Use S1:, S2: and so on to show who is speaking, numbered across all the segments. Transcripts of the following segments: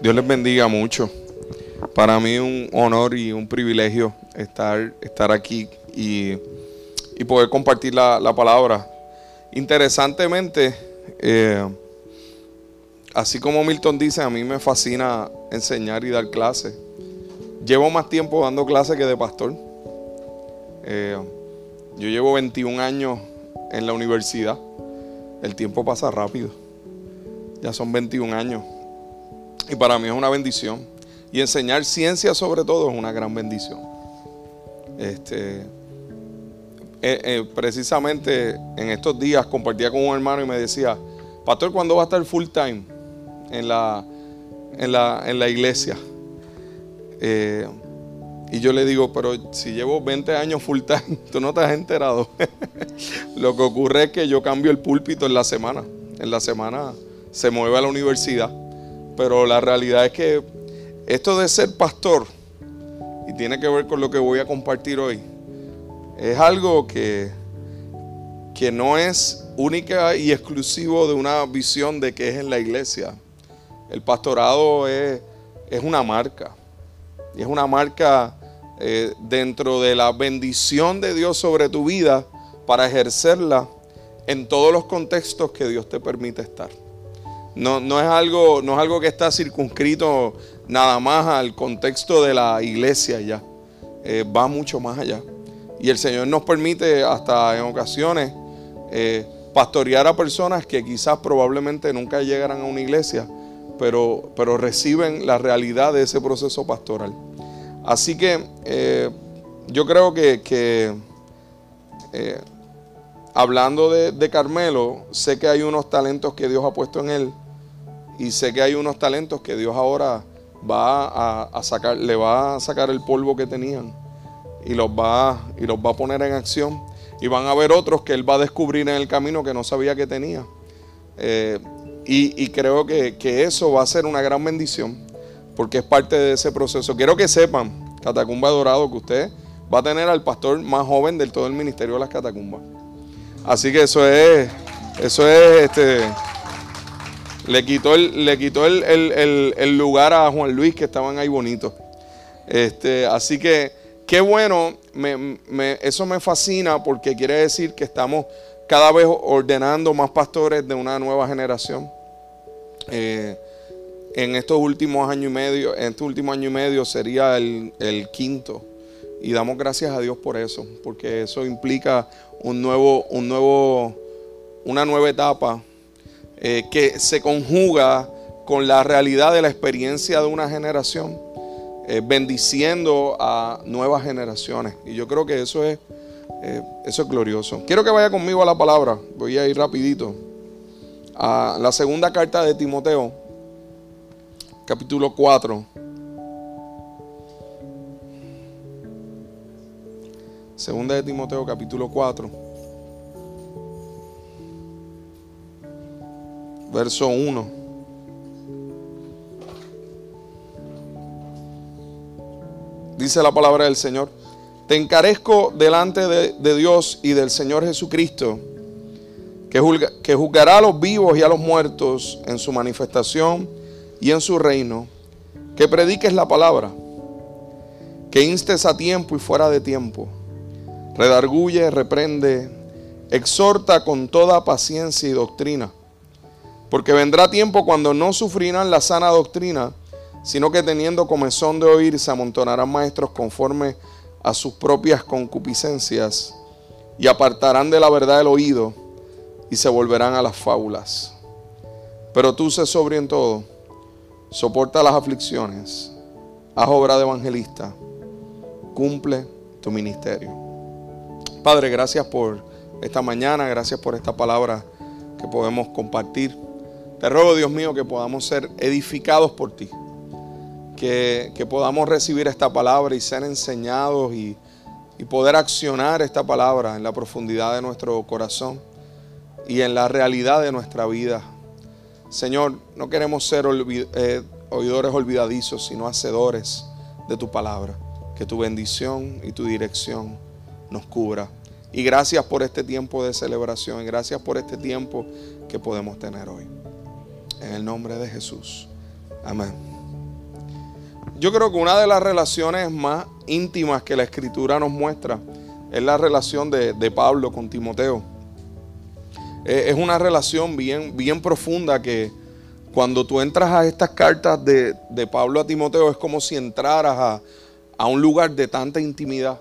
S1: Dios les bendiga mucho. Para mí un honor y un privilegio estar, estar aquí y, poder compartir la, palabra. Interesantemente, eh, así como Milton dice, a mí me fascina enseñar y dar clases. Llevo más tiempo dando clases que de pastor. Eh, yo llevo 21 años en la universidad. El tiempo pasa rápido. Ya son 21 años. Y para mí es una bendición. Y enseñar ciencia sobre todo es una gran bendición. Este, eh, eh, precisamente en estos días compartía con un hermano y me decía, Pastor, ¿cuándo va a estar full time en la, en la, iglesia? Eh, y yo le digo, pero si llevo 20 años full time, tú no te has enterado. Lo que ocurre es que yo cambio el púlpito en la semana. En la semana se mueve a la universidad. Pero la realidad es que esto de ser pastor, y tiene que ver con lo que voy a compartir hoy, es algo que, que no es única y exclusivo de una visión de que es en la iglesia. El pastorado es, es una marca. Y es una marca eh, dentro de la bendición de Dios sobre tu vida para ejercerla en todos los contextos que Dios te permite estar. No, no, es algo, no es algo que está circunscrito nada más al contexto de la iglesia ya. Eh, va mucho más allá. Y el Señor nos permite hasta en ocasiones eh, pastorear a personas que quizás probablemente nunca llegarán a una iglesia, pero, pero reciben la realidad de ese proceso pastoral. Así que eh, yo creo que, hablando de, Carmelo, sé que hay unos talentos que Dios ha puesto en él y sé que hay unos talentos que Dios ahora va a, sacar, le va a sacar el polvo que tenían y los va, y los va a poner en acción. Y van a haber otros que él va a descubrir en el camino que no sabía que tenía. Eh, y, creo que, que eso va a ser una gran bendición porque es parte de ese proceso. Quiero que sepan, Catacumba Dorado, que usted va a tener al pastor más joven del todo el ministerio de las catacumbas. Así que eso es, eso es, este, le quitó el, le quitó el, lugar a Juan Luis que estaban ahí bonitos. Este, así que qué bueno, eso me fascina porque quiere decir que estamos cada vez ordenando más pastores de una nueva generación. Eh, en estos últimos años y medio, en este último año y medio sería el, quinto. Y damos gracias a Dios por eso, porque eso implica un nuevo, un nuevo, una nueva etapa eh, que se conjuga con la realidad de la experiencia de una generación, eh, bendiciendo a nuevas generaciones. Y yo creo que eso es, eh, eso es glorioso. Quiero que vaya conmigo a la palabra. Voy a ir rapidito. A la segunda carta de Timoteo capítulo 4. Segunda de Timoteo capítulo 4. Verso 1. Dice la palabra del Señor. Te encarezco delante de, Dios y del Señor Jesucristo, que, que juzgará a los vivos y a los muertos en su manifestación y en su reino, que prediques la palabra, que instes a tiempo y fuera de tiempo, redarguye, reprende, exhorta con toda paciencia y doctrina, porque vendrá tiempo cuando no sufrirán la sana doctrina, sino que teniendo comezón de oír se amontonarán maestros conforme a sus propias concupiscencias y apartarán de la verdad el oído y se volverán a las fábulas. Pero tú sé sobrio en todo soporta las aflicciones, haz obra de evangelista, cumple tu ministerio. Padre, gracias por esta mañana, gracias por esta palabra que podemos compartir. Te ruego, Dios mío, que podamos ser edificados por ti, que, podamos recibir esta palabra y ser enseñados y, y poder accionar esta palabra en la profundidad de nuestro corazón y en la realidad de nuestra vida. Señor, no queremos ser eh, oidores olvidadizos, sino hacedores de tu palabra. Que tu bendición y tu dirección nos cubra. Y gracias por este tiempo de celebración. Gracias por este tiempo que podemos tener hoy. En el nombre de Jesús. Amén. yo creo que una de las relaciones más íntimas que la escritura nos muestra es la relación de, Pablo con Timoteo. Eh, es una relación bien, bien profunda que cuando tú entras a estas cartas de, Pablo a Timoteo es como si entraras a, a un lugar de tanta intimidad.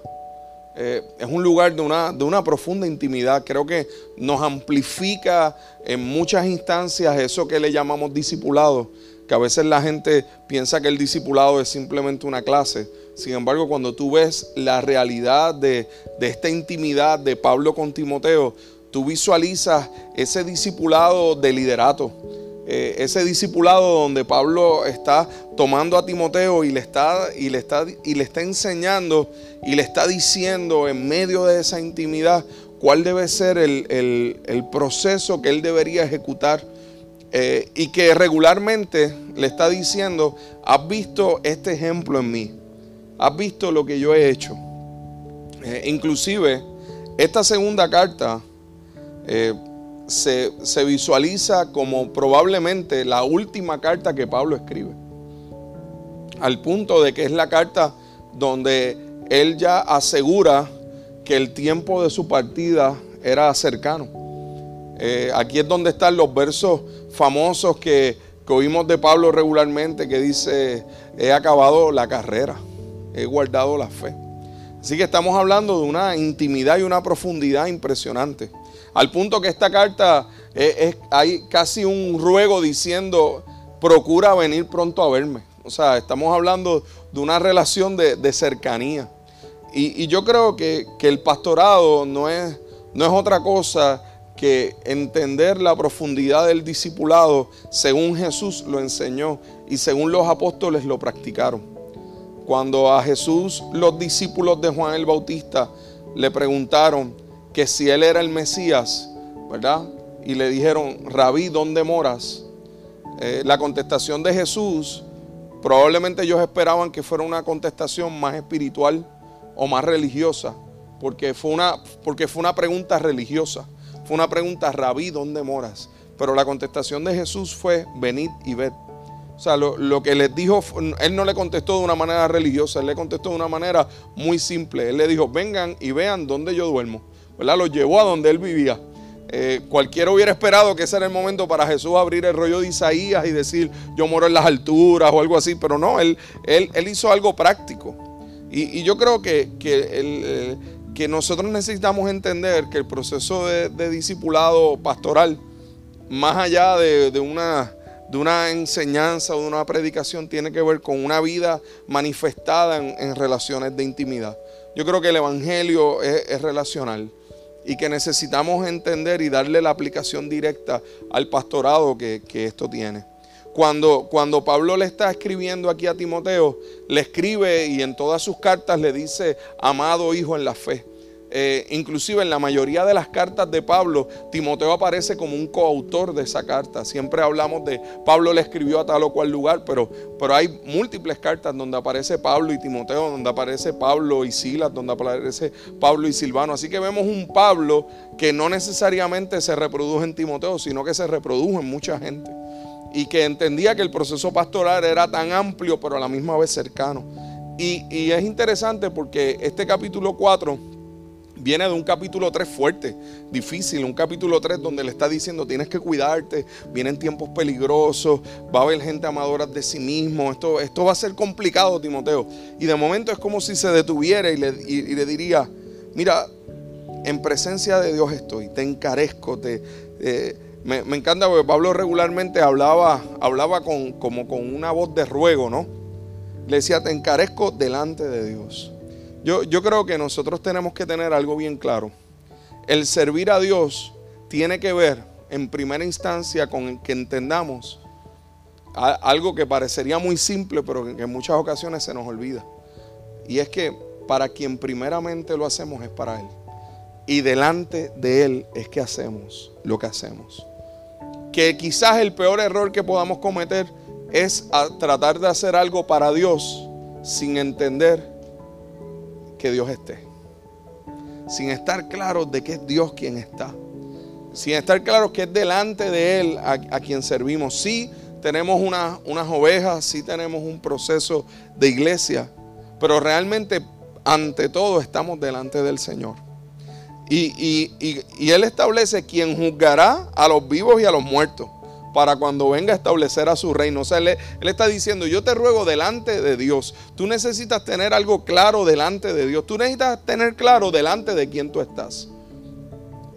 S1: Eh, es un lugar de una, de una profunda intimidad. Creo que nos amplifica en muchas instancias eso que le llamamos discipulado, que a veces la gente piensa que el discipulado es simplemente una clase. Sin embargo, cuando tú ves la realidad de, esta intimidad de Pablo con Timoteo, tú visualizas ese discipulado de liderato. Eh, ese discipulado donde Pablo está tomando a Timoteo y le, está, y, le está, y le está enseñando y le está diciendo en medio de esa intimidad cuál debe ser el, el proceso que él debería ejecutar eh, y que regularmente le está diciendo, has visto este ejemplo en mí, has visto lo que yo he hecho. Eh, inclusive, esta segunda carta eh, se, visualiza como probablemente la última carta que Pablo escribe. Al punto de que es la carta donde él ya asegura que el tiempo de su partida era cercano. aquí es donde están los versos famosos que, oímos de Pablo regularmente que dice, he acabado la carrera, he guardado la fe. Así que estamos hablando de una intimidad y una profundidad impresionante. Al punto que esta carta es, hay casi un ruego diciendo, procura venir pronto a verme. O sea, estamos hablando de una relación de, cercanía. Y, yo creo que, el pastorado no es, no es otra cosa que entender la profundidad del discipulado según Jesús lo enseñó y según los apóstoles lo practicaron. Cuando a Jesús los discípulos de Juan el Bautista le preguntaron que si él era el Mesías, ¿verdad? Y le dijeron, Rabí, ¿dónde moras? Eh, la contestación de Jesús, probablemente ellos esperaban que fuera una contestación más espiritual o más religiosa, porque fue una, porque fue una pregunta religiosa. Fue una pregunta, rabí, ¿dónde moras? Pero la contestación de Jesús fue, venid y ved. O sea, lo, que les dijo, él no le contestó de una manera religiosa, él le contestó de una manera muy simple. Él le dijo, vengan y vean dónde yo duermo. ¿Verdad? Lo llevó a donde él vivía. Eh, cualquiera hubiera esperado que ese era el momento para Jesús abrir el rollo de Isaías y decir, yo moro en las alturas o algo así, pero no, él, él, él hizo algo práctico. Y, yo creo que, que el, que nosotros necesitamos entender que el proceso de, discipulado pastoral, más allá de, una, de, una, enseñanza o de una predicación, tiene que ver con una vida manifestada en, relaciones de intimidad. Yo creo que el Evangelio es, relacional y que necesitamos entender y darle la aplicación directa al pastorado que, esto tiene. Cuando, cuando, Pablo le está escribiendo aquí a Timoteo, le escribe y en todas sus cartas le dice, amado hijo en la fe. Eh, inclusive en la mayoría de las cartas de Pablo, Timoteo aparece como un coautor de esa carta. Siempre hablamos de Pablo le escribió a tal o cual lugar, pero, pero hay múltiples cartas donde aparece Pablo y Timoteo, donde aparece Pablo y Silas, donde aparece Pablo y Silvano. Así que vemos un Pablo que no necesariamente se reprodujo en Timoteo, sino que se reprodujo en mucha gente. Y que entendía que el proceso pastoral era tan amplio, pero a la misma vez cercano. Y, y es interesante porque este capítulo 4 viene de un capítulo 3 fuerte, difícil, un capítulo 3 donde le está diciendo tienes que cuidarte, vienen tiempos peligrosos, va a haber gente amadora de sí mismo, esto, esto va a ser complicado, Timoteo. Y de momento es como si se detuviera y le, le diría, mira, en presencia de Dios estoy, te encarezco, te, eh, me, encanta porque Pablo regularmente hablaba, hablaba con, como con una voz de ruego, ¿no? Le decía, te encarezco delante de Dios. Yo, creo que nosotros tenemos que tener algo bien claro. El servir a Dios tiene que ver en primera instancia con que entendamos algo que parecería muy simple, pero que en muchas ocasiones se nos olvida. Y es que para quien primeramente lo hacemos es para Él. Y delante de Él es que hacemos lo que hacemos. Que quizás el peor error que podamos cometer es tratar de hacer algo para Dios sin entender que Dios esté. Sin estar claro de que es Dios quien está. Sin estar claro que es delante de Él a, quien servimos. Sí, tenemos unas ovejas, sí tenemos un proceso de iglesia, pero realmente ante todo estamos delante del Señor. Y, Él establece quien juzgará a los vivos y a los muertos para cuando venga a establecer a su reino. O sea, él, está diciendo, yo te ruego delante de Dios. Tú necesitas tener algo claro delante de Dios. Tú necesitas tener claro delante de quién tú estás.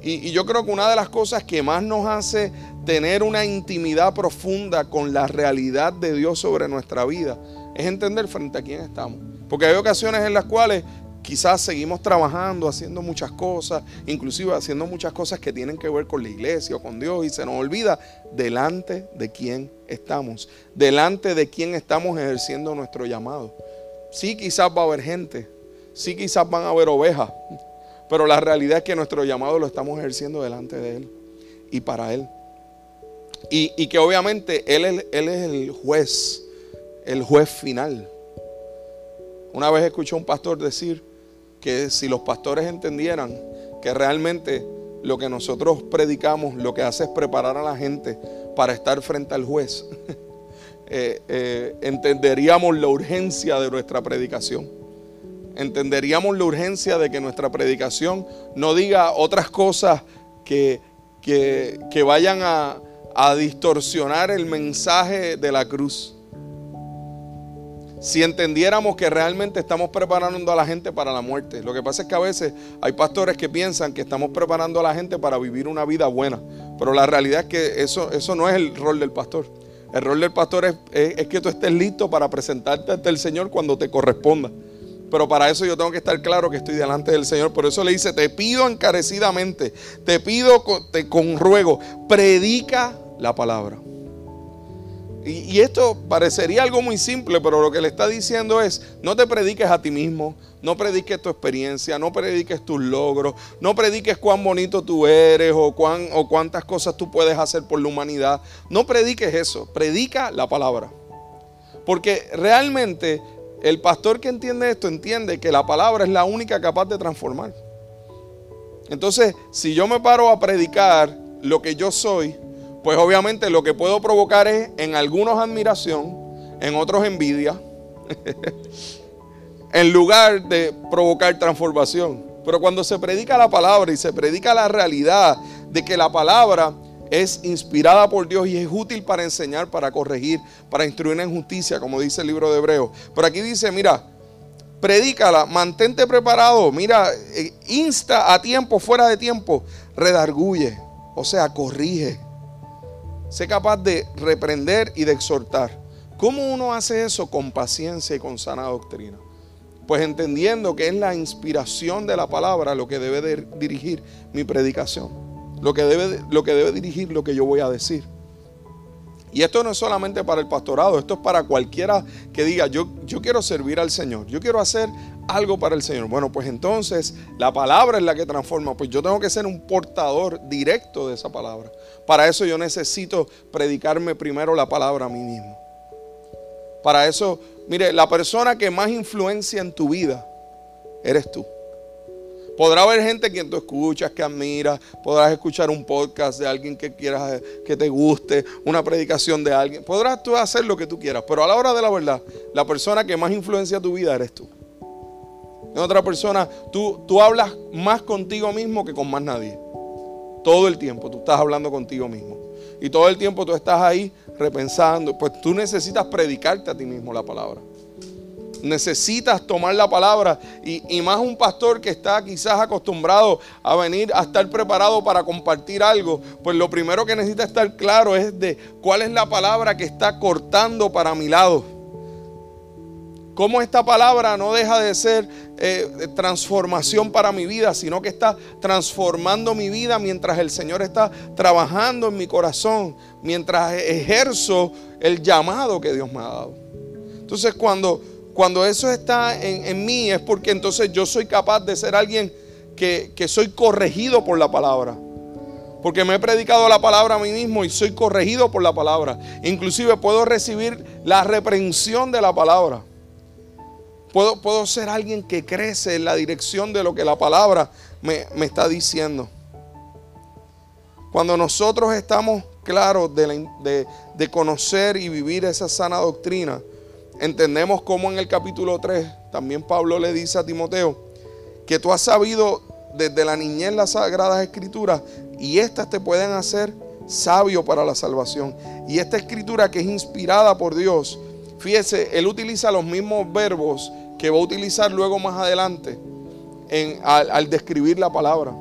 S1: Y, yo creo que una de las cosas que más nos hace tener una intimidad profunda con la realidad de Dios sobre nuestra vida es entender frente a quién estamos. Porque hay ocasiones en las cuales quizás seguimos trabajando, haciendo muchas cosas, inclusive haciendo muchas cosas que tienen que ver con la iglesia o con Dios y se nos olvida delante de quién estamos, delante de quién estamos ejerciendo nuestro llamado. Sí, quizás va a haber gente, sí, quizás van a haber ovejas, pero la realidad es que nuestro llamado lo estamos ejerciendo delante de Él y para Él. Y, que obviamente él, él es el juez, el juez final. Una vez escuché a un pastor decir que si los pastores entendieran que realmente lo que nosotros predicamos lo que hace es preparar a la gente para estar frente al juez, eh, eh, entenderíamos la urgencia de nuestra predicación. Entenderíamos la urgencia de que nuestra predicación no diga otras cosas que, que vayan a, a distorsionar el mensaje de la cruz si entendiéramos que realmente estamos preparando a la gente para la muerte. Lo que pasa es que a veces hay pastores que piensan que estamos preparando a la gente para vivir una vida buena, pero la realidad es que eso, eso no es el rol del pastor. El rol del pastor es, es que tú estés listo para presentarte ante el Señor cuando te corresponda. Pero para eso yo tengo que estar claro que estoy delante del Señor. Por eso le dice, te pido encarecidamente, te pido te, con ruego, predica la palabra. Y, esto parecería algo muy simple, pero lo que le está diciendo es, no te prediques a ti mismo, no prediques tu experiencia, no prediques tus logros, no prediques cuán bonito tú eres o, cuán, o cuántas cosas tú puedes hacer por la humanidad. No prediques eso, predica la palabra. Porque realmente el pastor que entiende esto entiende que la palabra es la única capaz de transformar. Entonces, si yo me paro a predicar lo que yo soy, pues obviamente lo que puedo provocar es en algunos admiración, en otros envidia, en lugar de provocar transformación. Pero cuando se predica la palabra y se predica la realidad de que la palabra es inspirada por Dios y es útil para enseñar, para corregir, para instruir en justicia, como dice el libro de Hebreos. Pero aquí dice, mira, predícala, mantente preparado, mira, eh, insta a tiempo, fuera de tiempo, redarguye, o sea, corrige Sé capaz de reprender y de exhortar. ¿Cómo uno hace eso? Con paciencia y con sana doctrina. Pues entendiendo que es la inspiración de la palabra lo que debe dirigir mi predicación. Lo que, debe, lo que debe dirigir lo que yo voy a decir. Y esto no es solamente para el pastorado, esto es para cualquiera que diga, yo, yo quiero servir al Señor, yo quiero hacer algo para el Señor. Bueno, pues entonces la palabra es la que transforma. Pues yo tengo que ser un portador directo de esa palabra. Para eso yo necesito predicarme primero la palabra a mí mismo. Para eso, mire, la persona que más influencia en tu vida eres tú. Podrá haber gente quien tú escuchas, que admiras, podrás escuchar un podcast de alguien que quieras que te guste, una predicación de alguien. Podrás tú hacer lo que tú quieras, pero a la hora de la verdad, la persona que más influencia tu vida eres tú en otra persona, tú, tú hablas más contigo mismo que con más nadie. Todo el tiempo tú estás hablando contigo mismo. Y todo el tiempo tú estás ahí repensando. Pues tú necesitas predicarte a ti mismo la palabra. Necesitas tomar la palabra. Y, y, más un pastor que está quizás acostumbrado a venir a estar preparado para compartir algo. Pues lo primero que necesita estar claro es de cuál es la palabra que está cortando para mi lado. Cómo esta palabra no deja de ser eh, transformación para mi vida, sino que está transformando mi vida mientras el Señor está trabajando en mi corazón, mientras ejerzo el llamado que Dios me ha dado. Entonces cuando, cuando eso está en, mí es porque entonces yo soy capaz de ser alguien que, que soy corregido por la palabra. Porque me he predicado la palabra a mí mismo y soy corregido por la palabra. Inclusive puedo recibir la reprensión de la palabra. Puedo, ser alguien que crece en la dirección de lo que la palabra me, me está diciendo. Cuando nosotros estamos claros de, de conocer y vivir esa sana doctrina, entendemos cómo en el capítulo 3 también Pablo le dice a Timoteo que tú has sabido desde la niñez las sagradas escrituras y estas te pueden hacer sabio para la salvación. Y esta escritura que es inspirada por Dios, fíjese, él utiliza los mismos verbos que va a utilizar luego más adelante al, describir la palabra.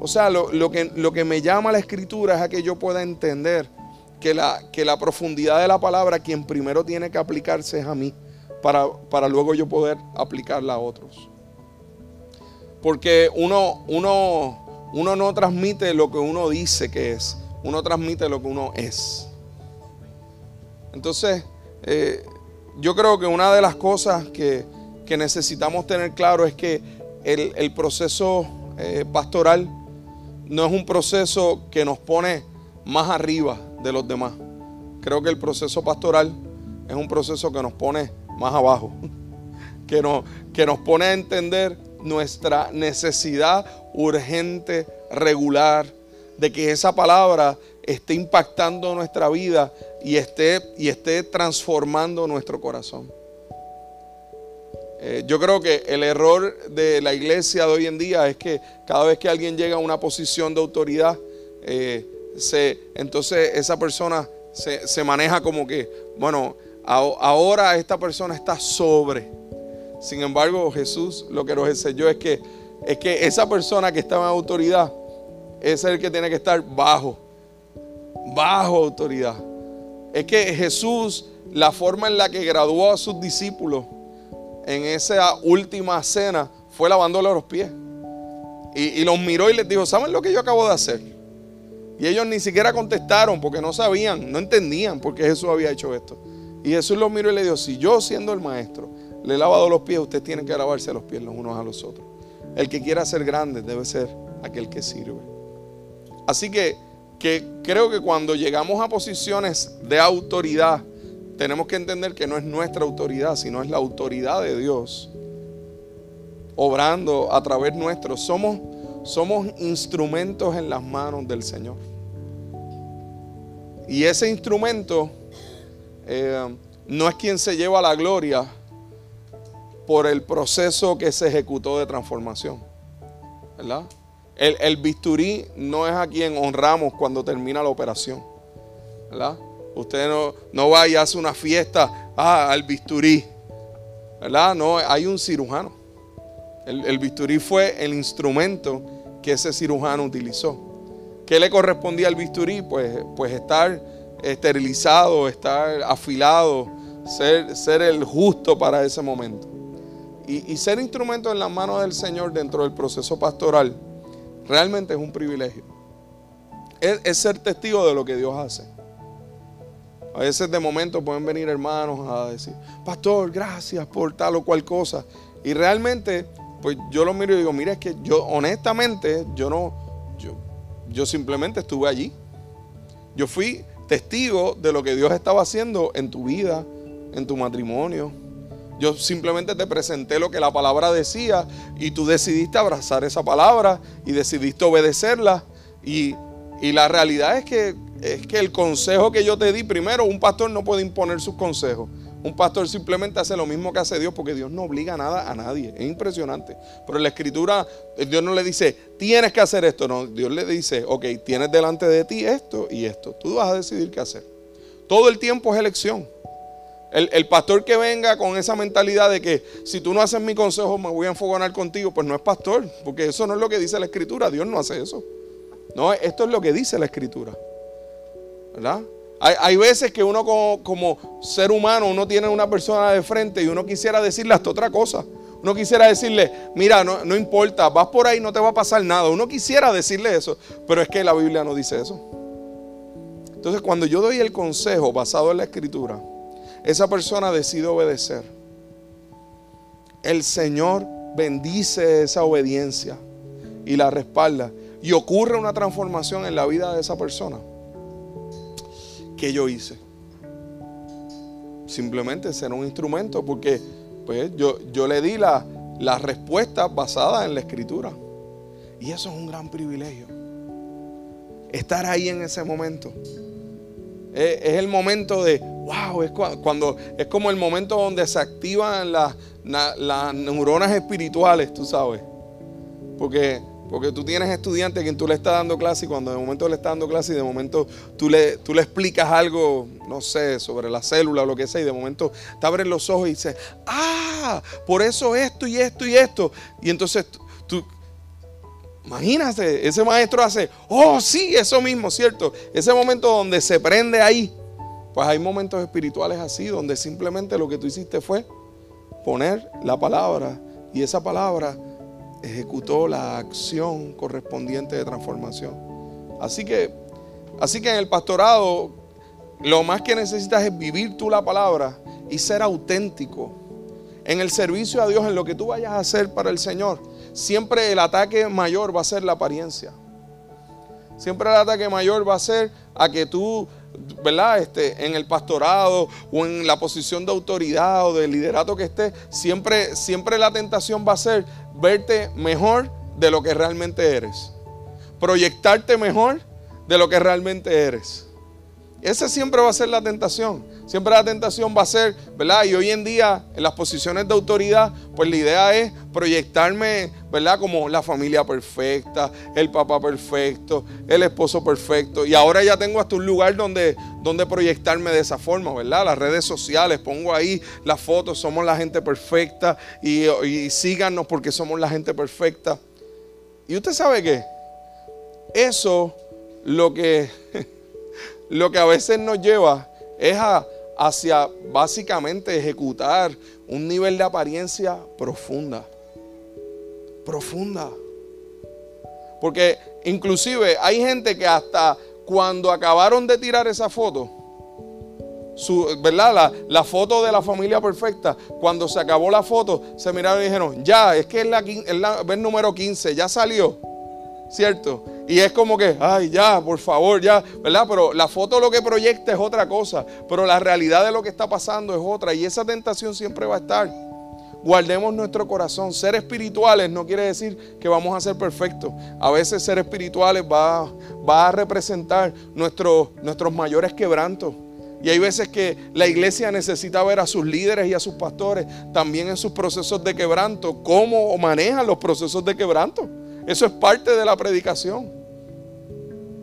S1: O sea, lo, que, lo, que, me llama la escritura es a que yo pueda entender que la, que la profundidad de la palabra, quien primero tiene que aplicarse es a mí, para, para luego yo poder aplicarla a otros. Porque uno, uno, uno no transmite lo que uno dice que es, uno transmite lo que uno es. Entonces, eh, yo creo que una de las cosas que, necesitamos tener claro es que el, proceso eh, pastoral no es un proceso que nos pone más arriba de los demás. Creo que el proceso pastoral es un proceso que nos pone más abajo, que nos, que nos pone a entender nuestra necesidad urgente, regular, de que esa palabra esté impactando nuestra vida y esté, y esté transformando nuestro corazón. Eh, yo creo que el error de la iglesia de hoy en día es que cada vez que alguien llega a una posición de autoridad, eh, se, entonces esa persona se, maneja como que, bueno, ahora esta persona está sobre. Sin embargo, Jesús lo que nos enseñó es que, es que esa persona que estaba en autoridad es el que tiene que estar bajo, bajo autoridad. Es que Jesús, la forma en la que graduó a sus discípulos en esa última cena fue lavándole los pies. Y, los miró y les dijo, ¿saben lo que yo acabo de hacer? Y ellos ni siquiera contestaron porque no sabían, no entendían por qué Jesús había hecho esto. Y Jesús los miró y le dijo, si yo siendo el maestro le he lavado los pies, usted tiene que lavarse los pies los unos a los otros. El que quiera ser grande debe ser aquel que sirve. Así que creo que cuando llegamos a posiciones de autoridad, tenemos que entender que no es nuestra autoridad, sino es la autoridad de Dios obrando a través nuestro. Somos, somos instrumentos en las manos del Señor. Y ese instrumento eh, no es quien se lleva la gloria por el proceso que se ejecutó de transformación. ¿Verdad? El, bisturí no es a quien honramos cuando termina la operación. ¿Verdad? Usted no, no va y hace una fiesta ah, al bisturí. ¿Verdad? No, hay un cirujano. El, el bisturí fue el instrumento que ese cirujano utilizó. ¿Qué le correspondía al bisturí? Pues, pues estar esterilizado, estar afilado, ser, ser el justo para ese momento. Y, y ser instrumento en las manos del Señor dentro del proceso pastoral Realmente es un privilegio. Es, ser testigo de lo que Dios hace. A veces de momento pueden venir hermanos a decir, pastor, gracias por tal o cual cosa. Y realmente, pues yo lo miro y digo, mira, es que yo honestamente, yo no, yo, yo simplemente estuve allí. Yo fui testigo de lo que Dios estaba haciendo en tu vida, en tu matrimonio, yo simplemente te presenté lo que la palabra decía y tú decidiste abrazar esa palabra y decidiste obedecerla. Y, la realidad es que, es que el consejo que yo te di, primero, un pastor no puede imponer sus consejos. Un pastor simplemente hace lo mismo que hace Dios porque Dios no obliga nada a nadie. Es impresionante. Pero en la escritura Dios no le dice, tienes que hacer esto. No, Dios le dice, ok, tienes delante de ti esto y esto. Tú vas a decidir qué hacer. Todo el tiempo es elección. El, pastor que venga con esa mentalidad de que si tú no haces mi consejo me voy a enfogonar contigo, pues no es pastor, porque eso no es lo que dice la escritura, Dios no hace eso. No, esto es lo que dice la escritura. ¿Verdad? Hay, veces que uno como, ser humano, uno tiene una persona de frente y uno quisiera decirle hasta otra cosa. Uno quisiera decirle, mira, no, no importa, vas por ahí, no te va a pasar nada. Uno quisiera decirle eso, pero es que la Biblia no dice eso. Entonces cuando yo doy el consejo basado en la escritura, esa persona decide obedecer. El Señor bendice esa obediencia y la respalda. Y ocurre una transformación en la vida de esa persona. ¿Qué yo hice? Simplemente ser un instrumento porque pues, yo, yo le di la, la respuesta basada en la escritura. Y eso es un gran privilegio. estar ahí en ese momento. Es, el momento de, wow, es cuando es como el momento donde se activan las, las neuronas espirituales, tú sabes. Porque porque tú tienes estudiantes a quien tú le estás dando clase y cuando de momento le estás dando clase y de momento tú le, tú le explicas algo, no sé, sobre la célula o lo que sea y de momento te abren los ojos y dices, ah, por eso esto y esto y esto. Y entonces tú, imagínate, ese maestro hace, oh sí, eso mismo, ¿cierto? Ese momento donde se prende ahí. Pues hay momentos espirituales así, donde simplemente lo que tú hiciste fue poner la palabra y esa palabra ejecutó la acción correspondiente de transformación. Así que, así que en el pastorado lo más que necesitas es vivir tú la palabra y ser auténtico. En el servicio a Dios, en lo que tú vayas a hacer para el Señor, siempre el ataque mayor va a ser la apariencia. Siempre el ataque mayor va a ser a que tú ¿verdad? Este, en el pastorado o en la posición de autoridad o de liderato que estés, siempre, siempre la tentación va a ser verte mejor de lo que realmente eres. Proyectarte mejor de lo que realmente eres. Esa siempre va a ser la tentación. Siempre la tentación va a ser, ¿verdad? Y hoy en día, en las posiciones de autoridad, pues la idea es proyectarme, ¿verdad? Como la familia perfecta, el papá perfecto, el esposo perfecto. Y ahora ya tengo hasta un lugar donde, donde proyectarme de esa forma, ¿verdad? Las redes sociales, pongo ahí las fotos, somos la gente perfecta y, y síganos porque somos la gente perfecta. Y usted sabe qué? Eso lo que, lo que a veces nos lleva es a hacia básicamente ejecutar un nivel de apariencia profunda. Profunda. Porque inclusive hay gente que hasta cuando acabaron de tirar esa foto, su, ¿verdad? La, foto de la familia perfecta, cuando se acabó la foto, se miraron y dijeron, ya, es que es la, es la número 15, ya salió. ¿Cierto? Y es como que, ay, ya, por favor, ya, ¿verdad? Pero la foto lo que proyecta es otra cosa, pero la realidad de lo que está pasando es otra y esa tentación siempre va a estar. Guardemos nuestro corazón. Ser espirituales no quiere decir que vamos a ser perfectos. A veces ser espirituales va, va a representar nuestros mayores quebrantos. Y hay veces que la iglesia necesita ver a sus líderes y a sus pastores también en sus procesos de quebranto, cómo manejan los procesos de quebranto. Eso es parte de la predicación.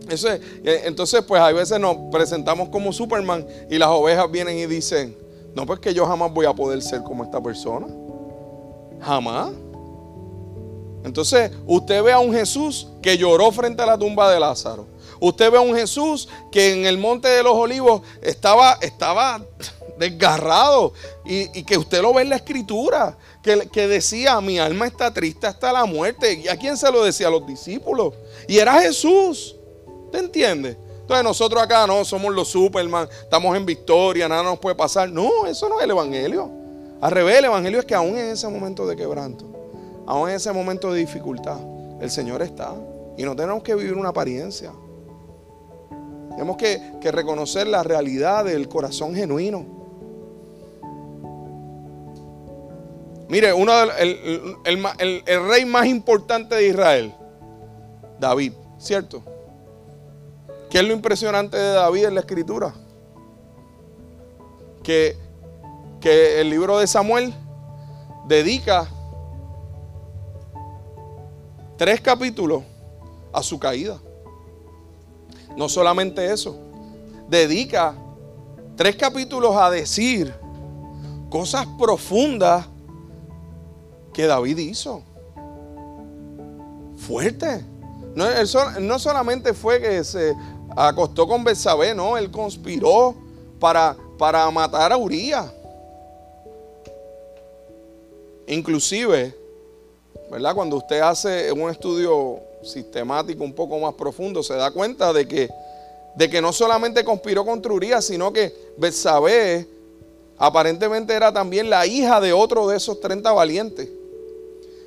S1: Eso eh, entonces, pues a veces nos presentamos como Superman y las ovejas vienen y dicen, no, pues que yo jamás voy a poder ser como esta persona. Jamás. Entonces, usted ve a un Jesús que lloró frente a la tumba de Lázaro. Usted ve a un Jesús que en el monte de los olivos estaba, estaba desgarrado y que usted lo ve en la escritura que, decía, mi alma está triste hasta la muerte. ¿Y a quién se lo decía? A los discípulos. Y era Jesús. ¿Te entiendes? Entonces nosotros acá no somos los Superman, estamos en victoria, nada nos puede pasar. No, eso no es el Evangelio. Al revés, el Evangelio es que aún en ese momento de quebranto, aún en ese momento de dificultad, el Señor está. Y no tenemos que vivir una apariencia. Tenemos que, que reconocer la realidad del corazón genuino. Mire, uno el, rey más importante de Israel, David, ¿cierto? ¿Qué es lo impresionante de David en la escritura? Que, que el libro de Samuel dedica tres capítulos a su caída. No solamente eso, dedica tres capítulos a decir cosas profundas que David hizo. Fuerte. No, no solamente fue que se acostó con Betsabé, no, él conspiró para, para matar a Urias. Inclusive, ¿verdad? Cuando usted hace un estudio sistemático un poco más profundo, se da cuenta de que, de que no solamente conspiró contra Urias, sino que Betsabé aparentemente era también la hija de otro de esos 30 valientes.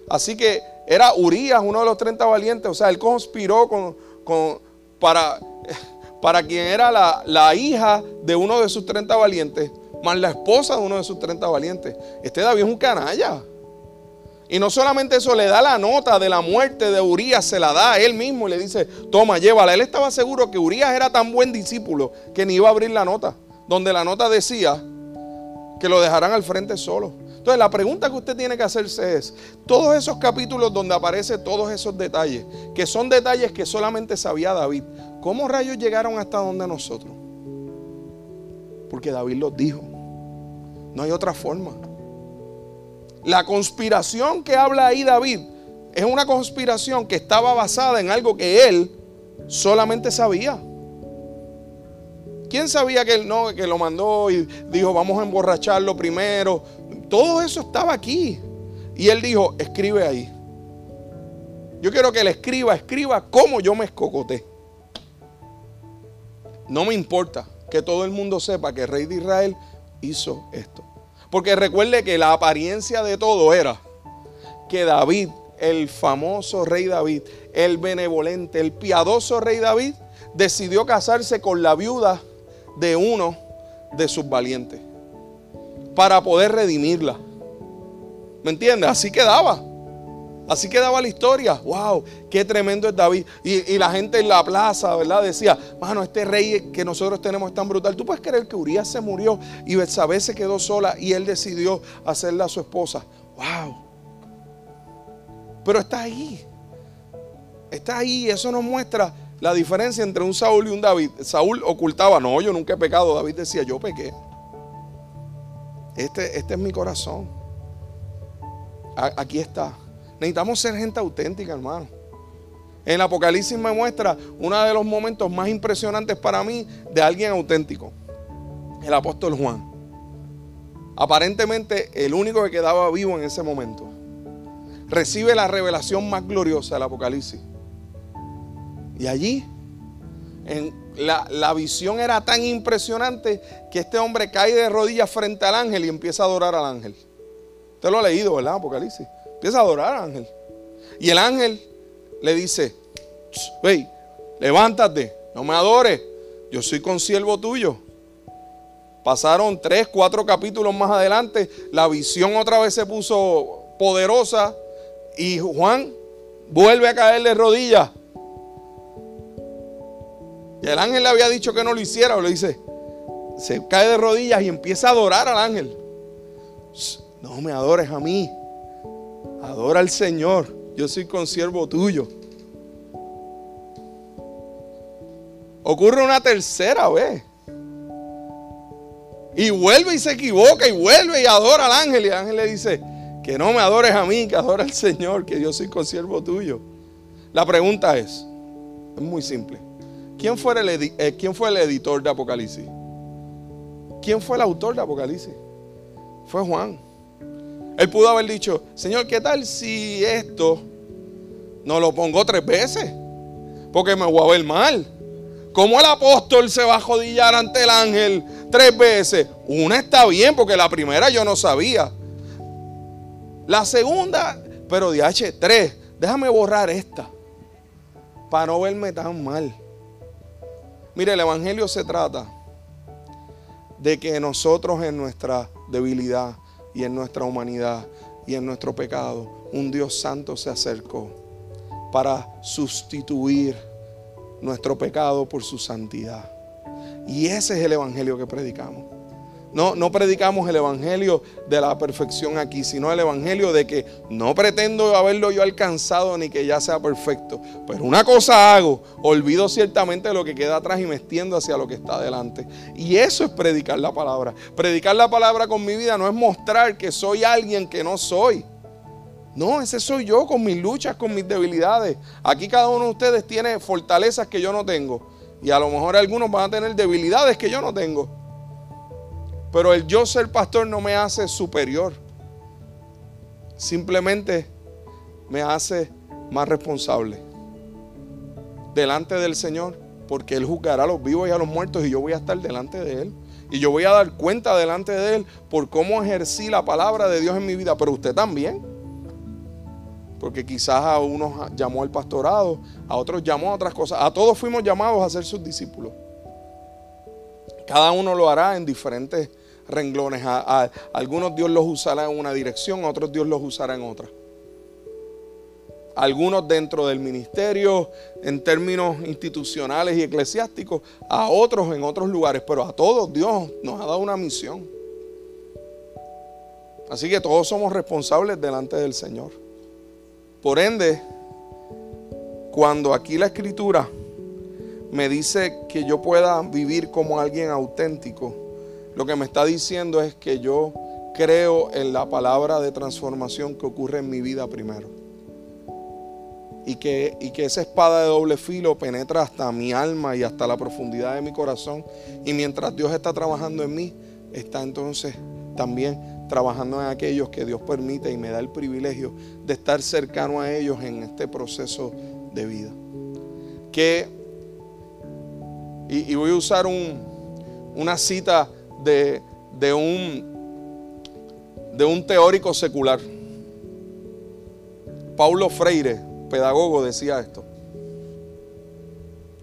S1: Así que era Urias, uno de los 30 valientes. O sea, él conspiró con, para, para quien era la, hija de uno de sus 30 valientes, más la esposa de uno de sus 30 valientes. Este David es un canalla. Y no solamente eso, le da la nota de la muerte de Urias, se la da a él mismo y le dice, toma, llévala. Él estaba seguro que Urias era tan buen discípulo que ni iba a abrir la nota, donde la nota decía que lo dejarán al frente solo. Entonces la pregunta que usted tiene que hacerse es, todos esos capítulos donde aparecen todos esos detalles, que son detalles que solamente sabía David, ¿cómo rayos llegaron hasta donde nosotros? Porque David los dijo. No hay otra forma. La conspiración que habla ahí David es una conspiración que estaba basada en algo que él solamente sabía. ¿Quién sabía que él no, que lo mandó y dijo, vamos a emborracharlo primero? Todo eso estaba aquí. Y él dijo, escribe ahí. Yo quiero que él escriba, escriba cómo yo me escocoté. No me importa que todo el mundo sepa que el rey de Israel hizo esto. Porque recuerde que la apariencia de todo era que David, el famoso rey David, el benevolente, el piadoso rey David, decidió casarse con la viuda de uno de sus valientes para poder redimirla. ¿Me entiendes? Así quedaba. Así quedaba la historia. ¡Wow! ¡Qué tremendo es David! Y, la gente en la plaza, ¿verdad? Decía, mano, este rey que nosotros tenemos es tan brutal. ¿Tú puedes creer que Urias se murió y Betsabé se quedó sola y él decidió hacerla su esposa? ¡Wow! Pero está ahí. Está ahí. Eso nos muestra la diferencia entre un Saúl y un David. Saúl ocultaba, no, yo nunca he pecado. David decía, yo pequé. Este, este es mi corazón. aquí está. Necesitamos ser gente auténtica, hermano. En Apocalipsis me muestra uno de los momentos más impresionantes para mí de alguien auténtico. El apóstol Juan. Aparentemente el único que quedaba vivo en ese momento. Recibe la revelación más gloriosa del Apocalipsis. Y allí, en la, la, visión era tan impresionante que este hombre cae de rodillas frente al ángel y empieza a adorar al ángel. Usted lo ha leído, ¿verdad? Apocalipsis. Empieza a adorar al ángel. Y el ángel le dice, hey, levántate, no me adores, yo soy consiervo tuyo. Pasaron tres, cuatro capítulos más adelante, la visión otra vez se puso poderosa y Juan vuelve a caer de rodillas. Y el ángel le había dicho que no lo hiciera, o le dice, se cae de rodillas y empieza a adorar al ángel. No me adores a mí, Adora al Señor. Yo soy consiervo tuyo. Ocurre una tercera vez. Y vuelve y se equivoca y vuelve y adora al ángel. Y el ángel le dice, que no me adores a mí, que adora al Señor, que yo soy consiervo tuyo. La pregunta es, es muy simple. ¿Quién fue el, eh, ¿Quién fue el editor de Apocalipsis? ¿Quién fue el autor de Apocalipsis? Fue Juan. Él pudo haber dicho, Señor, ¿qué tal si esto no lo pongo tres veces? Porque me voy a ver mal. ¿Cómo el apóstol se va a jodillar ante el ángel tres veces? Una está bien, porque la primera yo no sabía. La segunda, pero de H, tres. Déjame borrar esta. Para no verme tan mal. Mire, el Evangelio se trata de que nosotros en nuestra debilidad, y en nuestra humanidad y en nuestro pecado, un Dios santo se acercó para sustituir nuestro pecado por su santidad. Y ese es el evangelio que predicamos. No, no predicamos el evangelio de la perfección aquí, sino el evangelio de que no pretendo haberlo yo alcanzado ni que ya sea perfecto. Pero una cosa hago, olvido ciertamente lo que queda atrás y me extiendo hacia lo que está adelante. Y eso es predicar la palabra. Predicar la palabra con mi vida no es mostrar que soy alguien que no soy. No, ese soy yo con mis luchas, con mis debilidades. Aquí cada uno de ustedes tiene fortalezas que yo no tengo. Y a lo mejor algunos van a tener debilidades que yo no tengo. Pero el yo ser pastor no me hace superior. Simplemente me hace más responsable delante del Señor, porque Él juzgará a los vivos y a los muertos y yo voy a estar delante de Él. Y yo voy a dar cuenta delante de Él por cómo ejercí la palabra de Dios en mi vida, pero usted también. Porque quizás a unos llamó al pastorado, a otros llamó a otras cosas. A todos fuimos llamados a ser sus discípulos. Cada uno lo hará en diferentes renglones. A, algunos Dios los usará en una dirección, otros Dios los usará en otra. algunos dentro del ministerio en términos institucionales y eclesiásticos, a otros en otros lugares, pero a todos Dios nos ha dado una misión. Así que todos somos responsables delante del Señor. Por ende, cuando aquí la escritura me dice que yo pueda vivir como alguien auténtico, lo que me está diciendo es que yo creo en la palabra de transformación que ocurre en mi vida primero. Y que, y que esa espada de doble filo penetra hasta mi alma y hasta la profundidad de mi corazón. Y mientras Dios está trabajando en mí, está entonces también trabajando en aquellos que Dios permite y me da el privilegio de estar cercano a ellos en este proceso de vida. Que, y, voy a usar un, una cita de, un, de un teórico secular. Paulo Freire, pedagogo, decía esto.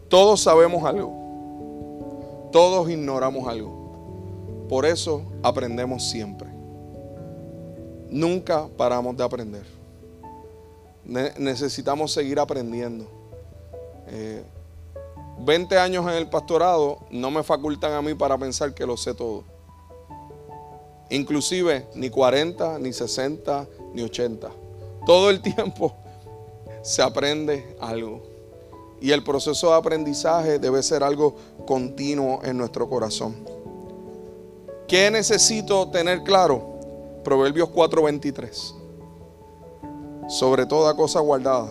S1: Todos sabemos algo. Todos ignoramos algo. Por eso aprendemos siempre. Nunca paramos de aprender. necesitamos seguir aprendiendo. 20 eh, años en el pastorado no me facultan a mí para pensar que lo sé todo. Inclusive ni 40, ni 60, ni 80. Todo el tiempo se aprende algo. Y el proceso de aprendizaje debe ser algo continuo en nuestro corazón. ¿Qué necesito tener claro? Proverbios 4:23. Sobre toda cosa guardada,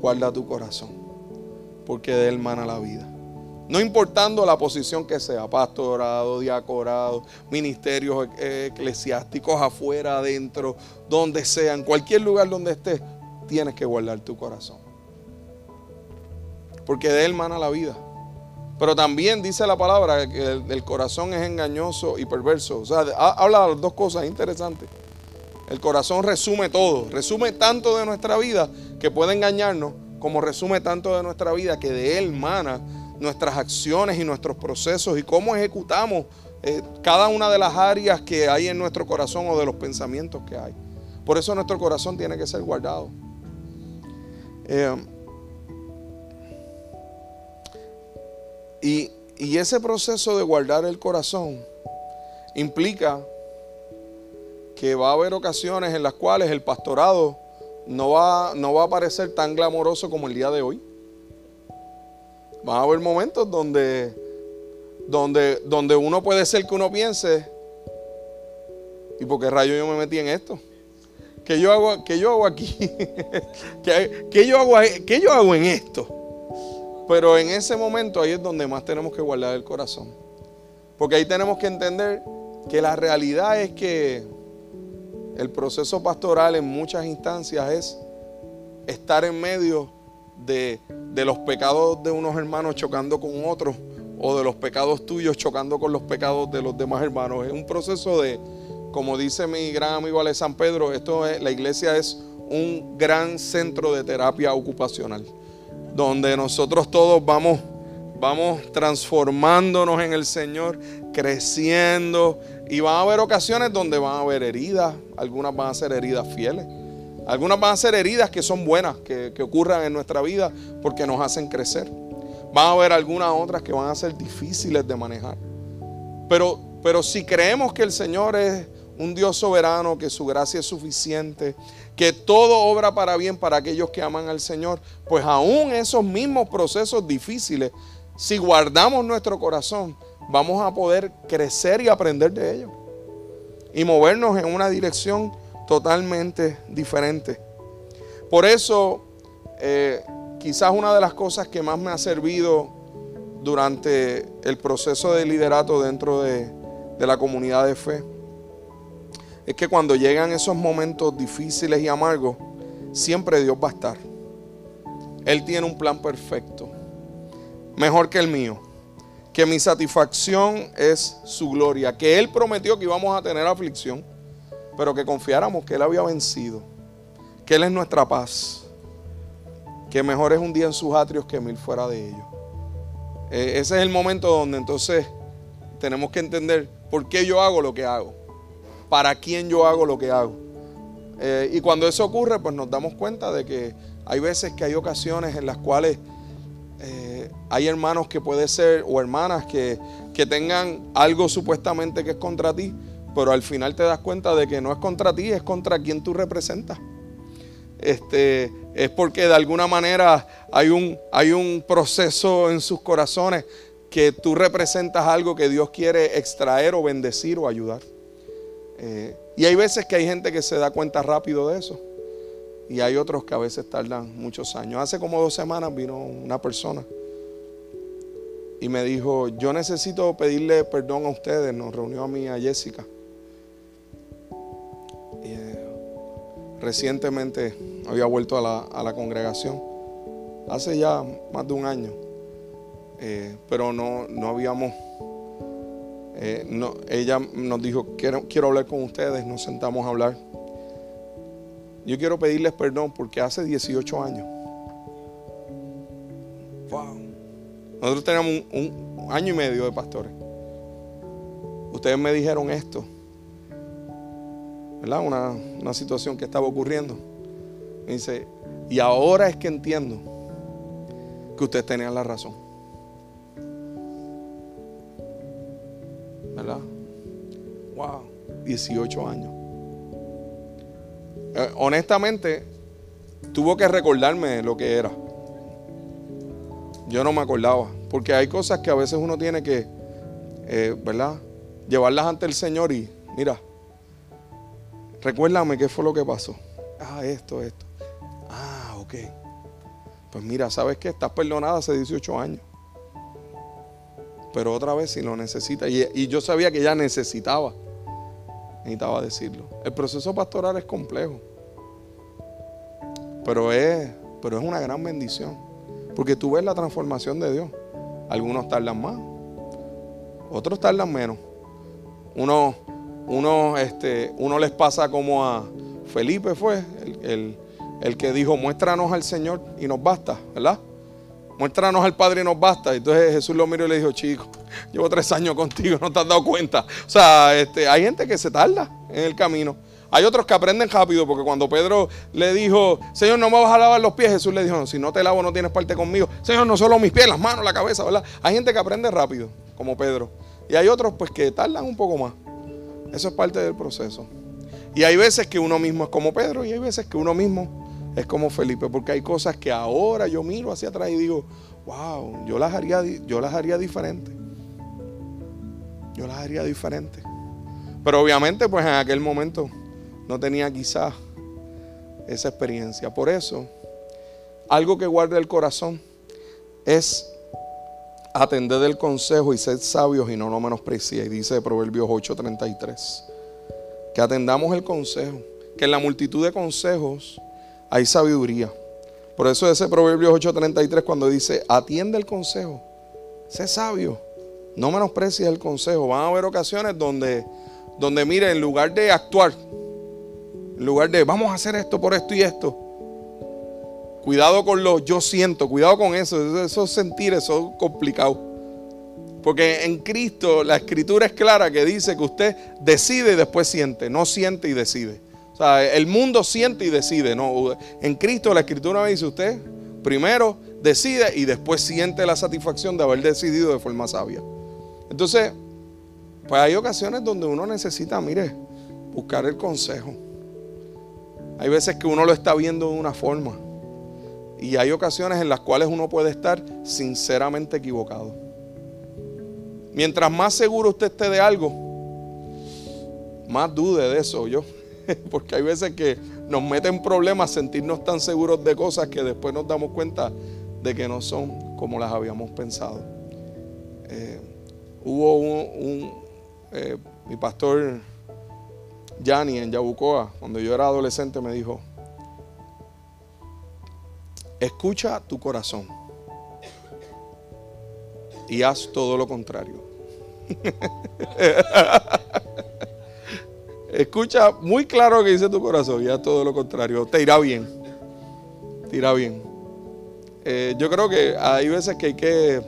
S1: guarda tu corazón, porque de él mana la vida. No importando la posición que sea, pastorado, diacorado, ministerios eclesiásticos afuera, adentro, donde sea, en cualquier lugar donde estés, tienes que guardar tu corazón. Porque de él mana la vida. Pero también dice la palabra que el, corazón es engañoso y perverso. O sea, habla de dos cosas interesantes. El corazón resume todo, resume tanto de nuestra vida que puede engañarnos, como resume tanto de nuestra vida que de él mana nuestras acciones y nuestros procesos y cómo ejecutamos eh, cada una de las áreas que hay en nuestro corazón o de los pensamientos que hay. Por eso nuestro corazón tiene que ser guardado. Eh, Y, ese proceso de guardar el corazón implica que va a haber ocasiones en las cuales el pastorado no va, no va a parecer tan glamoroso como el día de hoy. Va a haber momentos donde, donde, donde uno puede ser que uno piense, ¿y por qué rayo yo me metí en esto? ¿Qué yo hago, yo hago aquí? ¿Qué, yo hago, ¿Qué yo hago en esto? Pero en ese momento ahí es donde más tenemos que guardar el corazón. Porque ahí tenemos que entender que la realidad es que el proceso pastoral en muchas instancias es estar en medio de, los pecados de unos hermanos chocando con otros o de los pecados tuyos chocando con los pecados de los demás hermanos. Es un proceso de, como dice mi gran amigo Ale San Pedro, esto es, la iglesia es un gran centro de terapia ocupacional donde nosotros todos vamos, vamos transformándonos en el Señor, creciendo. Y van a haber ocasiones donde van a haber heridas, algunas van a ser heridas fieles, algunas van a ser heridas que son buenas, que, que ocurran en nuestra vida porque nos hacen crecer. Van a haber algunas otras que van a ser difíciles de manejar. Pero, pero si creemos que el Señor es un Dios soberano, que su gracia es suficiente, que todo obra para bien para aquellos que aman al Señor, pues aún esos mismos procesos difíciles, si guardamos nuestro corazón, vamos a poder crecer y aprender de ellos. Y movernos en una dirección totalmente diferente. Por eso, eh, quizás una de las cosas que más me ha servido durante el proceso de liderato dentro de, de la comunidad de fe, es que cuando llegan esos momentos difíciles y amargos, siempre Dios va a estar. Él tiene un plan perfecto, mejor que el mío. Que mi satisfacción es su gloria. Que Él prometió que íbamos a tener aflicción, pero que confiáramos que Él había vencido. Que Él es nuestra paz. Que mejor es un día en sus atrios que mil fuera de ellos. Eh, ese es el momento donde entonces tenemos que entender por qué yo hago lo que hago para quién yo hago lo que hago. Eh, y cuando eso ocurre, pues nos damos cuenta de que hay veces que hay ocasiones en las cuales hay hermanos que puede ser, o hermanas que, que tengan algo supuestamente que es contra ti, pero al final te das cuenta de que no es contra ti, es contra quien tú representas. Este, es porque de alguna manera hay un, hay un proceso en sus corazones que tú representas algo que Dios quiere extraer o bendecir o ayudar. Eh, y hay veces que hay gente que se da cuenta rápido de eso. Y hay otros que a veces tardan muchos años. Hace como dos semanas vino una persona y me dijo, yo necesito pedirle perdón a ustedes. Nos reunió a mí, a Jessica. Eh, recientemente había vuelto a la, congregación. Hace ya más de un año. Eh, pero no, no habíamos eh, ella nos dijo, quiero, quiero hablar con ustedes, nos sentamos a hablar. Yo quiero pedirles perdón porque hace 18 años. Nosotros teníamos un, año y medio de pastores. Ustedes me dijeron esto. ¿Verdad? Una, una situación que estaba ocurriendo. Me dice, y ahora es que entiendo que ustedes tenían la razón. ¿verdad? Wow, 18 años. Eh, honestamente, tuvo que recordarme lo que era. Yo no me acordaba, porque hay cosas que a veces uno tiene que, eh, ¿verdad? Llevarlas ante el Señor y, mira, recuérdame qué fue lo que pasó. Ah, esto, esto. Ah, ok. Pues mira, ¿sabes qué? Estás perdonada hace 18 años pero otra vez si lo necesita. Y, yo sabía que ella necesitaba, necesitaba decirlo. El proceso pastoral es complejo, pero es, pero es una gran bendición, porque tú ves la transformación de Dios. Algunos tardan más, otros tardan menos. Uno, uno, este, uno les pasa como a Felipe fue, el, el que dijo, muéstranos al Señor y nos basta, ¿verdad? muéstranos al Padre y nos basta. Entonces Jesús lo miró y le dijo, chico, llevo tres años contigo, no te has dado cuenta. O sea, este, hay gente que se tarda en el camino. Hay otros que aprenden rápido, porque cuando Pedro le dijo, Señor, no me vas a lavar los pies, Jesús le dijo, si no te lavo no tienes parte conmigo. Señor, no solo mis pies, las manos, la cabeza, ¿verdad? Hay gente que aprende rápido, como Pedro. Y hay otros pues que tardan un poco más. Eso es parte del proceso. Y hay veces que uno mismo es como Pedro y hay veces que uno mismo es como Felipe, porque hay cosas que ahora yo miro hacia atrás y digo, wow, yo las haría, yo las haría diferente. Yo las haría diferente. Pero obviamente, pues en aquel momento no tenía quizás esa experiencia. Por eso, algo que guarda el corazón es atender el consejo y ser sabios y no lo menospreciar. Y dice Proverbios 8:33. Que atendamos el consejo. Que en la multitud de consejos hay sabiduría. Por eso ese Proverbios 8:33 cuando dice, atiende el consejo, sé sabio, no menosprecies el consejo. Van a haber ocasiones donde, donde mire, en lugar de actuar, en lugar de vamos a hacer esto por esto y esto, cuidado con lo yo siento, cuidado con eso, esos sentir, eso es complicado. Porque en Cristo la escritura es clara que dice que usted decide y después siente, no siente y decide el mundo siente y decide. No, en Cristo la escritura me dice usted, primero decide y después siente la satisfacción de haber decidido de forma sabia. Entonces, pues hay ocasiones donde uno necesita, mire, buscar el consejo. Hay veces que uno lo está viendo de una forma. Y hay ocasiones en las cuales uno puede estar sinceramente equivocado. Mientras más seguro usted esté de algo, más dude de eso yo. Porque hay veces que nos meten problemas sentirnos tan seguros de cosas que después nos damos cuenta de que no son como las habíamos pensado. Eh, hubo un, eh, mi pastor Yanni en Yabucoa, cuando yo era adolescente, me dijo, escucha tu corazón y haz todo lo contrario. Escucha muy claro lo que dice tu corazón, ya todo lo contrario, te irá bien. Te irá bien. Eh, yo creo que hay veces que hay que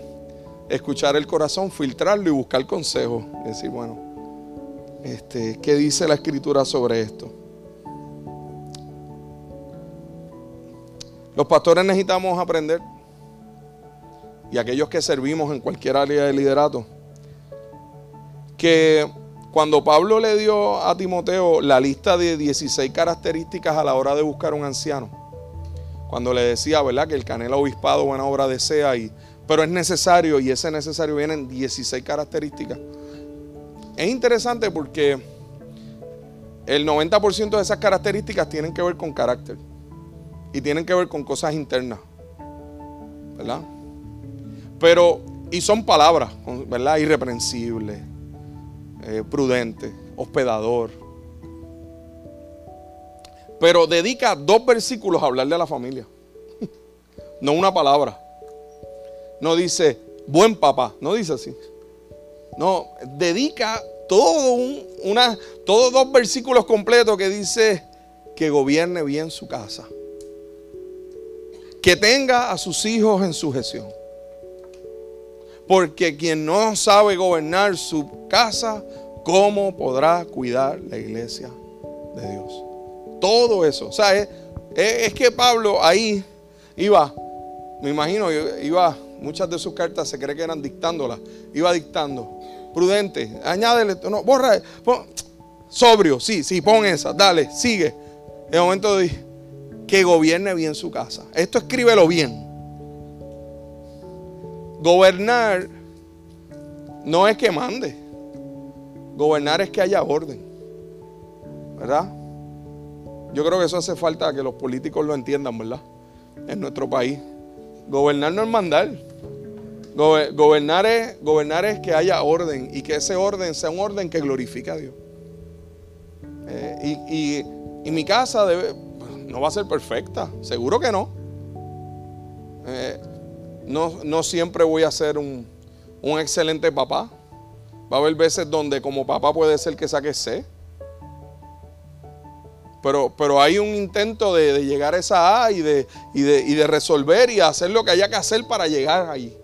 S1: escuchar el corazón, filtrarlo y buscar consejo. decir, bueno, este, ¿qué dice la escritura sobre esto? Los pastores necesitamos aprender, y aquellos que servimos en cualquier área de liderato, que cuando Pablo le dio a Timoteo la lista de 16 características a la hora de buscar un anciano, cuando le decía, ¿verdad? Que el canela obispado buena obra desea, y, pero es necesario y ese necesario vienen 16 características. Es interesante porque el 90% de esas características tienen que ver con carácter y tienen que ver con cosas internas, ¿verdad? Pero, y son palabras, ¿verdad? Irreprensibles eh, prudente, hospedador. Pero dedica dos versículos a hablarle a la familia. No una palabra. No dice, buen papá. No dice así. No, dedica todo una, todos dos versículos completos que dice que gobierne bien su casa. Que tenga a sus hijos en sujeción. Porque quien no sabe gobernar su casa, ¿cómo podrá cuidar la iglesia de Dios? Todo eso. O sea, es, que Pablo ahí iba, me imagino, iba, muchas de sus cartas se cree que eran dictándolas, iba dictando. Prudente, añádele, no, borra, sobrio, sí, sí, pon esa, dale, sigue. En el momento de que gobierne bien su casa. Esto escríbelo bien. Gobernar no es que mande. Gobernar es que haya orden. ¿Verdad? Yo creo que eso hace falta que los políticos lo entiendan, ¿verdad? En nuestro país. Gobernar no es mandar. Gobernar, es, gobernar es que haya orden y que ese orden sea un orden que glorifique a Dios. Eh, y, mi casa no va a ser perfecta, seguro que no. Eh, no, siempre voy a ser un, excelente papá. Va a haber veces donde como papá puede ser que saque C. Pero, pero hay un intento de, llegar a esa A y de, y, de, resolver y hacer lo que haya que hacer para llegar ahí.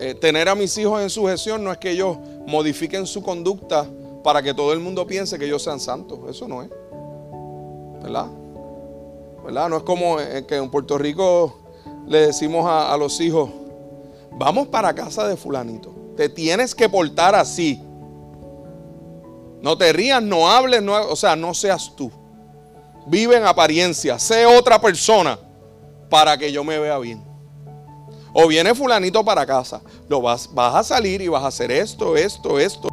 S1: Eh, tener a mis hijos en sujeción no es que ellos modifiquen su conducta para que todo el mundo piense que ellos sean santos. Eso no es. ¿Verdad? No es como que en Puerto Rico le decimos a, los hijos, vamos para casa de fulanito, te tienes que portar así. No te rías, no hables, o sea, no seas tú. Vive en apariencia, sé otra persona para que yo me vea bien. O viene fulanito para casa, lo vas, vas a salir y vas a hacer esto, esto, esto,